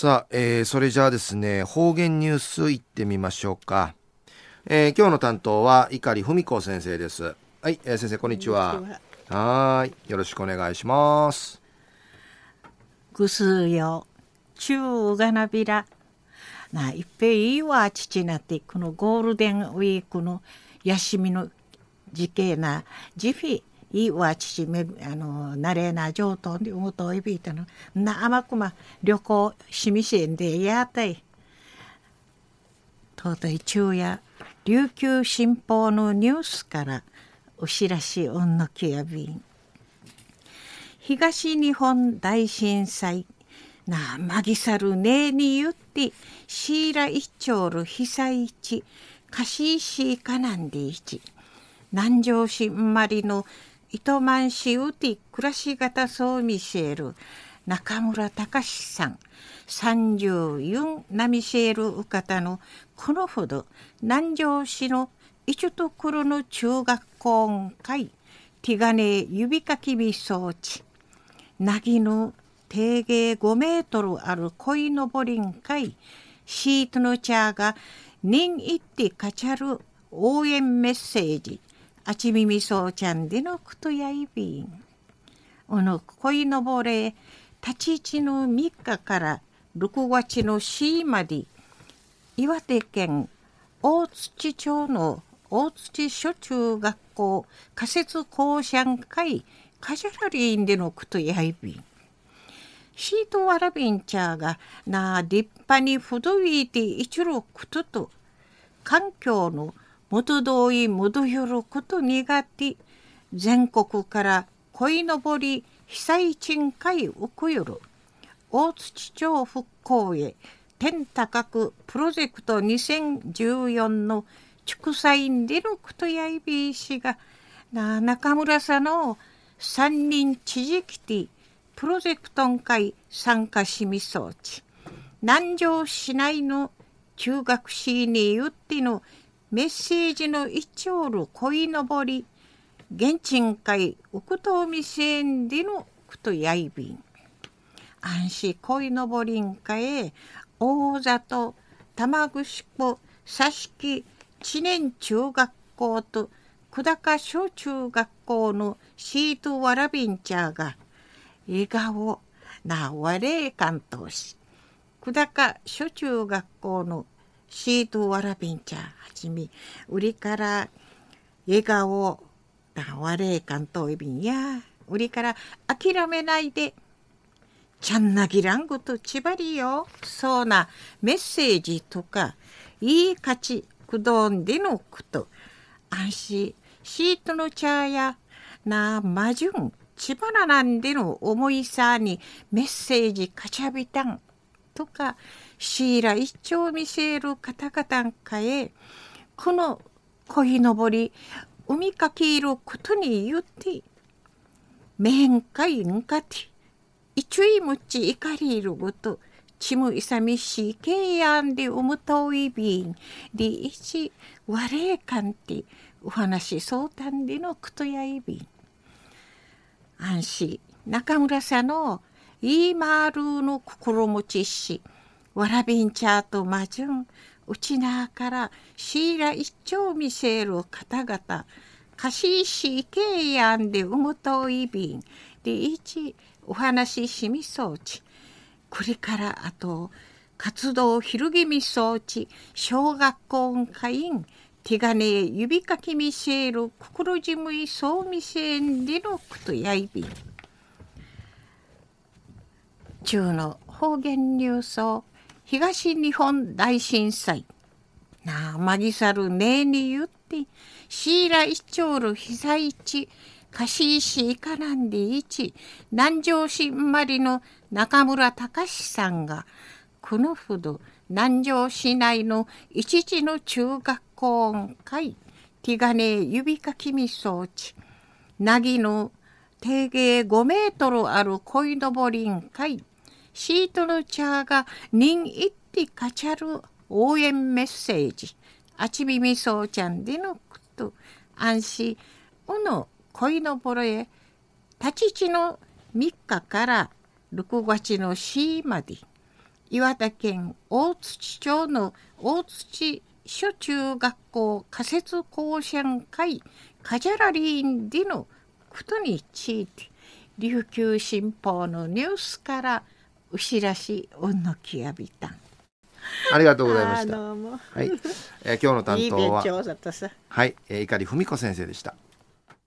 さあ、えー、それじゃあですね、方言ニュースいってみましょうか。えー、今日の担当は碇文子先生です。はい、えー、先生こんにちは。はい、よろしくお願いします。ぐすよ、中がなびら。な、いっぺいいわ、父なって、このゴールデンウィークの休みの時期な、ジフィ、いわ父めあのなれな上等にうといびいたの。なあまくま旅行しみせんでやたいとうとい昼夜琉球新報のニュースからお知らしうんのきやびん。東日本大震災なまぎさるねえに言ってシーラ一丁る被災地貸し石かなんでいち南城市んまりの糸満市ウティ暮らし型そう見せる中村隆さん。34ナミシェルウカタのこのほど南城市の一ところの中学校会ティガネ指かきび装置。なぎの定芸5メートルある鯉のぼりん会シートの茶が人いってかちゃる応援メッセージ。あちみみそうちゃんでのくとやいびん。おの恋のぼれ、立ち位置の3日から6月の4まで、岩手県大槌町の大槌小中学校仮設校舎会カジュラリーンでのくとやいびん。シートワラビンチャーがな立派にふどいて一路くとと環境の元同意元よること苦手。全国から鯉のぼり被災賃会ウクよる。大槌町復興へ天高くプロジェクト2014の祝祭でのことやいびいしがな中村さんの三人知事きてプロジェクトン会参加しみそうち。南城市内の中学市に言ってのメッセージの一丁る恋のぼり現地会奥東未成でのくとやいびん。安心恋のぼりんかへ大里玉城湖佐敷知念中学校と久高小中学校のシートわらびんちゃが笑顔なわれ関東市。久高小中学校のシートわらびんちゃはじめ売りから笑顔だわれかんといびんや。売りから諦めないでちゃんなぎらんごとちばりよ。そうなメッセージとかいい価値くどんでのこと。安心。シートの茶やなまじゅんちばらなんでの思いさにメッセージかちゃびたん。とかシーラ一丁見せる方々かへこの鯉のぼり海かけることによって面会んかて一位むち怒りいるごとちむいさみしいけやんでうむといびんでいちわれかんてお話相談でのくとやいびん。安心。中村さんのいいまるの心持ちしわらびんちゃとまじゅんうちなからシーラ一丁見せる方々かしいしいけいやんでうむといびん。でいちお話ししみそうち。これからあと活動ひるぎみそうち。小学校会員手金指かきみせる心じむいそうみせんでのことやいびん。中の方言ニュースを東日本大震災。なあまぎさるねえに言ってシーラ一丁る被災地貸し石いかなんでいち南城市んまりの中村隆さんがこのほど南城市内の一時の中学校会手金指かきみ装置なぎの定芸5メートルある鯉のぼりん会。シートの茶が人一ってかちゃる応援メッセージ。あちびみそうちゃんでのこと安心。おの恋のぼろへ立ち地の3日から6月の4まで岩手県大槌町の大槌小中学校仮設校舎会カジャラリンでのことについて。琉球新報のニュースからうしらしおんのきやびたん。ありがとうございました。はい、えー今日の担いい当は勉強だったさ。はい、えー、碇文子先生でした。